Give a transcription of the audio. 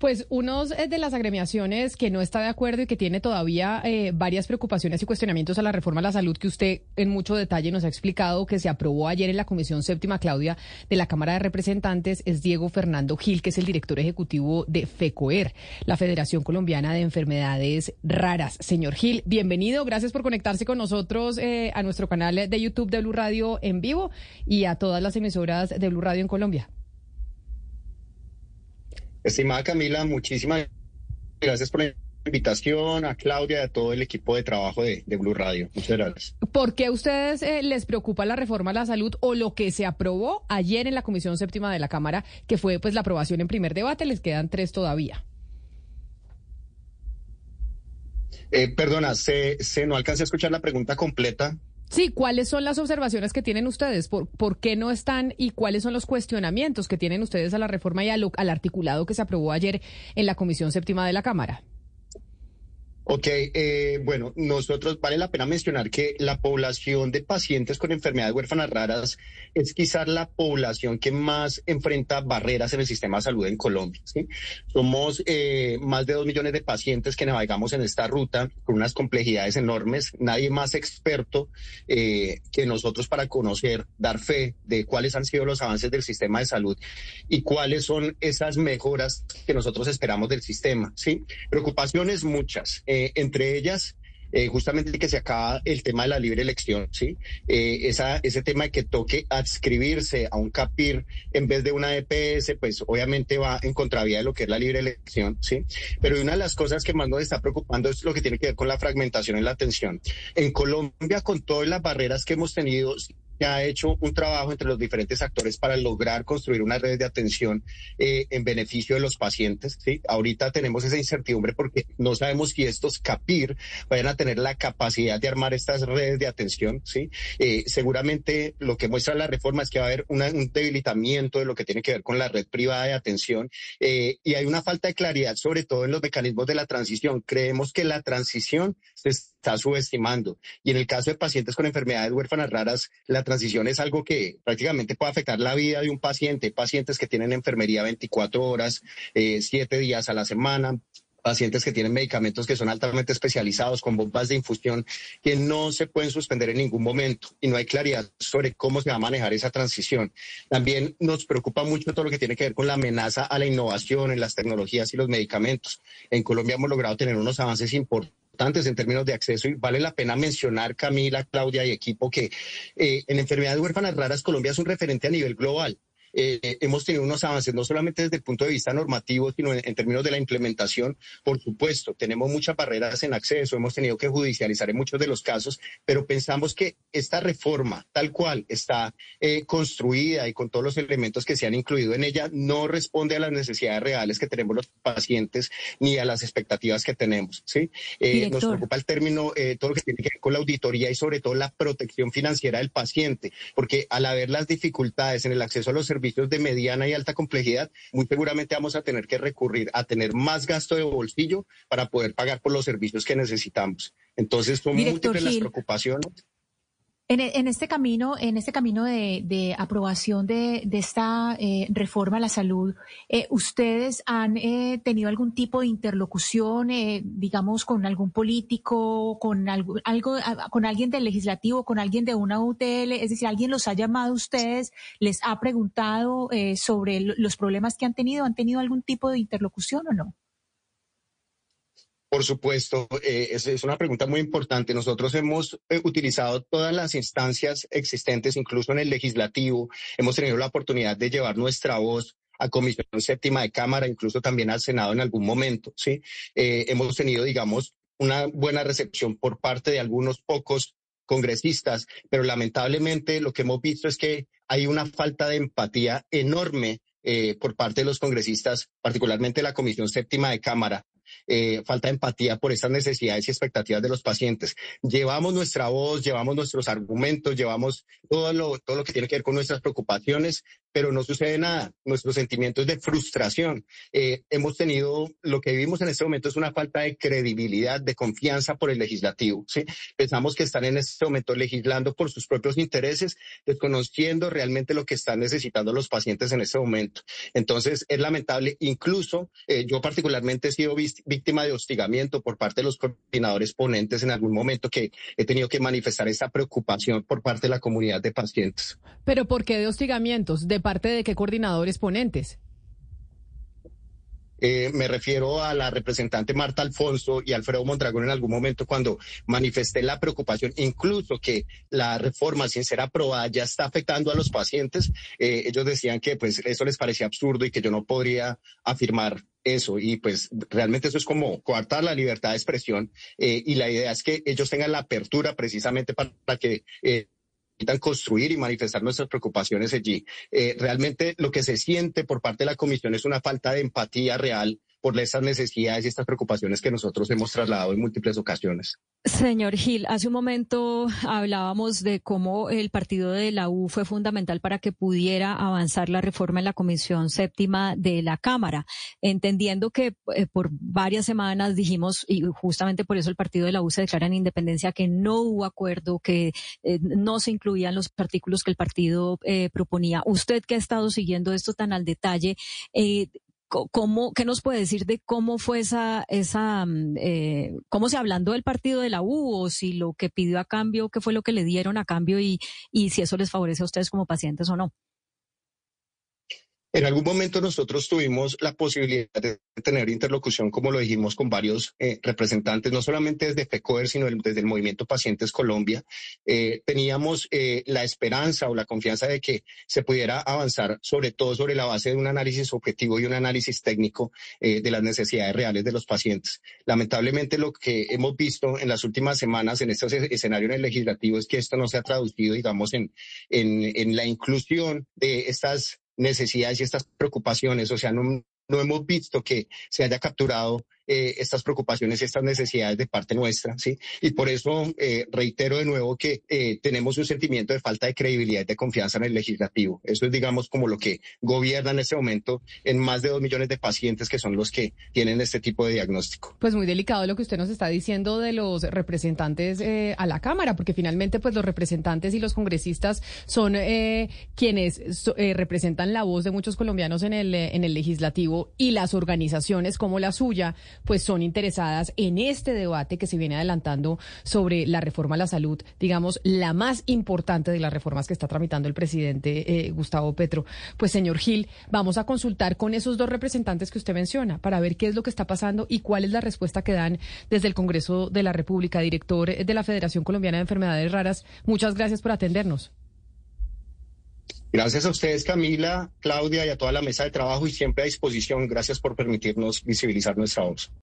Pues uno de las agremiaciones que no está de acuerdo y que tiene todavía eh, varias preocupaciones y cuestionamientos a la reforma a la salud que usted en mucho detalle nos ha explicado que se aprobó ayer en la Comisión Séptima Claudia de la Cámara de Representantes es Diego Fernando Gil, que es el director ejecutivo de FECOER, la Federación Colombiana de Enfermedades Raras. Señor Gil, bienvenido. Gracias por conectarse con nosotros eh, a nuestro canal de YouTube de Blue Radio en vivo y a todas las emisoras de Blue Radio en Colombia. Estimada Camila, muchísimas gracias por la invitación, a Claudia y a todo el equipo de trabajo de, Blue Radio. Muchas gracias. ¿Por qué a ustedes eh, les preocupa la reforma a la salud o lo que se aprobó ayer en la Comisión Séptima de la Cámara, que fue pues la aprobación en primer debate? Les quedan tres todavía. Eh, perdona, se, se no alcancé a escuchar la pregunta completa. Sí, ¿cuáles son las observaciones que tienen ustedes? ¿Por, ¿Por, qué no están y cuáles son los cuestionamientos que tienen ustedes a la reforma y al, al articulado que se aprobó ayer en la Comisión Séptima de la Cámara? Ok, eh, bueno, nosotros vale la pena mencionar que la población de pacientes con enfermedades huérfanas raras es quizás la población que más enfrenta barreras en el sistema de salud en Colombia. ¿sí? Somos eh, más de dos millones de pacientes que navegamos en esta ruta con unas complejidades enormes. Nadie más experto eh, que nosotros para conocer, dar fe de cuáles han sido los avances del sistema de salud y cuáles son esas mejoras que nosotros esperamos del sistema. ¿sí? Preocupaciones muchas. Entre ellas, eh, justamente que se acaba el tema de la libre elección, ¿sí? Eh, esa, ese tema de que toque adscribirse a un CAPIR en vez de una EPS, pues obviamente va en contravía de lo que es la libre elección, ¿sí? Pero una de las cosas que más nos está preocupando es lo que tiene que ver con la fragmentación en la atención. En Colombia, con todas las barreras que hemos tenido, ha hecho un trabajo entre los diferentes actores para lograr construir una red de atención eh, en beneficio de los pacientes. ¿sí? Ahorita tenemos esa incertidumbre porque no sabemos si estos CAPIR vayan a tener la capacidad de armar estas redes de atención. ¿sí? Eh, seguramente lo que muestra la reforma es que va a haber un debilitamiento de lo que tiene que ver con la red privada de atención eh, y hay una falta de claridad sobre todo en los mecanismos de la transición. Creemos que la transición se está subestimando y en el caso de pacientes con enfermedades huérfanas raras, la transición es algo que prácticamente puede afectar la vida de un paciente. Pacientes que tienen enfermería 24 horas, eh, 7 días a la semana, pacientes que tienen medicamentos que son altamente especializados con bombas de infusión que no se pueden suspender en ningún momento y no hay claridad sobre cómo se va a manejar esa transición. También nos preocupa mucho todo lo que tiene que ver con la amenaza a la innovación en las tecnologías y los medicamentos. En Colombia hemos logrado tener unos avances importantes en términos de acceso y vale la pena mencionar, Camila, Claudia y equipo, que eh, en enfermedades huérfanas raras Colombia es un referente a nivel global. Eh, hemos tenido unos avances, no solamente desde el punto de vista normativo, sino en, términos de la implementación. Por supuesto, tenemos muchas barreras en acceso, hemos tenido que judicializar en muchos de los casos, pero pensamos que esta reforma, tal cual está eh, construida y con todos los elementos que se han incluido en ella, no responde a las necesidades reales que tenemos los pacientes ni a las expectativas que tenemos. ¿sí? Eh, nos preocupa el término, todo lo que tiene que ver con la auditoría y sobre todo la protección financiera del paciente, porque al haber las dificultades en el acceso a los servicios, servicios de mediana y alta complejidad, muy seguramente vamos a tener que recurrir a tener más gasto de bolsillo para poder pagar por los servicios que necesitamos. Entonces, son múltiples las preocupaciones. E, en, este camino, en este camino de, aprobación de, esta eh, reforma a la salud, eh, ¿ustedes han eh, tenido algún tipo de interlocución, digamos, con algún político, con algo, algo, con alguien del legislativo, con alguien de una UTL? Es decir, ¿alguien los ha llamado a ustedes, les ha preguntado sobre los problemas que han tenido? ¿Han tenido algún tipo de interlocución o no? Por supuesto, eh, es, una pregunta muy importante. Nosotros hemos eh, utilizado todas las instancias existentes, incluso en el legislativo. Hemos tenido la oportunidad de llevar nuestra voz a Comisión Séptima de Cámara, incluso también al Senado en algún momento. ¿sí? Eh, hemos tenido, digamos, una buena recepción por parte de algunos pocos congresistas, pero lamentablemente lo que hemos visto es que hay una falta de empatía enorme por parte de los congresistas, particularmente la Comisión Séptima de Cámara, eh, falta de empatía por estas necesidades y expectativas de los pacientes. Llevamos nuestra voz, llevamos nuestros argumentos, llevamos todo lo, todo lo que tiene que ver con nuestras preocupaciones, pero no sucede nada. Nuestros sentimientos de frustración. Eh, hemos tenido, lo que vivimos en este momento es una falta de credibilidad, de confianza por el legislativo. Pensamos que están en este momento legislando por sus propios intereses, desconociendo realmente lo que están necesitando los pacientes en este momento. Entonces, es lamentable. Incluso eh, yo particularmente he sido víctima de hostigamiento por parte de los coordinadores ponentes en algún momento que he tenido que manifestar esa preocupación por parte de la comunidad de pacientes. ¿Pero por qué de hostigamientos? ¿De parte de qué coordinadores ponentes? Eh, me refiero a la representante Marta Alfonso y Alfredo Mondragón en algún momento cuando manifesté la preocupación, incluso que la reforma sin ser aprobada ya está afectando a los pacientes. Eh, ellos decían que pues eso les parecía absurdo y que yo no podría afirmar eso y pues realmente eso es como coartar la libertad de expresión eh, y la idea es que ellos tengan la apertura precisamente para, que construir y manifestar nuestras preocupaciones allí. Eh, realmente lo que se siente por parte de la Comisión es una falta de empatía real por estas necesidades y estas preocupaciones que nosotros hemos trasladado en múltiples ocasiones. Señor Gil, hace un momento hablábamos de cómo el partido de la U fue fundamental para que pudiera avanzar la reforma en la Comisión Séptima de la Cámara, entendiendo que eh, por varias semanas dijimos, y justamente por eso el partido de la U se declara en independencia, que no hubo acuerdo, que eh, no se incluían los artículos que el partido eh, proponía. Usted que ha estado siguiendo esto tan al detalle, ¿Cómo, ¿Qué nos puede decir de cómo fue esa, esa mm, eh, cómo se hablando del partido de la U o si lo que pidió a cambio, qué fue lo que le dieron a cambio y, y si eso les favorece a ustedes como pacientes o no? En algún momento nosotros tuvimos la posibilidad de tener interlocución, como lo dijimos, con varios eh, representantes, no solamente desde FECOER, sino desde el Movimiento Pacientes Colombia. Eh, teníamos eh, la esperanza o la confianza de que se pudiera avanzar, sobre todo sobre la base de un análisis objetivo y un análisis técnico de las necesidades reales de los pacientes. Lamentablemente, lo que hemos visto en las últimas semanas en este escenario en legislativo es que esto no se ha traducido, digamos, en, en, en la inclusión de estas necesidades y estas preocupaciones. O sea, no, no hemos visto que se haya capturado eh, estas preocupaciones y estas necesidades de parte nuestra, ¿sí? Y por eso eh, reitero de nuevo que eh, tenemos un sentimiento de falta de credibilidad y de confianza en el legislativo. Eso es, digamos, como lo que gobierna en este momento en más de dos millones de pacientes que son los que tienen este tipo de diagnóstico. Pues muy delicado lo que usted nos está diciendo de los representantes a la Cámara, porque finalmente, pues los representantes y los congresistas son quienes representan la voz de muchos colombianos en el, en el legislativo y las organizaciones como la suya pues son interesadas en este debate que se viene adelantando sobre la reforma a la salud, digamos, la más importante de las reformas que está tramitando el presidente eh, Gustavo Petro. Pues señor Gil, vamos a consultar con esos dos representantes que usted menciona para ver qué es lo que está pasando y cuál es la respuesta que dan desde el Congreso de la República, director de la Federación Colombiana de Enfermedades Raras. Muchas gracias por atendernos. Gracias a ustedes, Camila, Claudia y a toda la mesa de trabajo y siempre a disposición. Gracias por permitirnos visibilizar nuestra voz.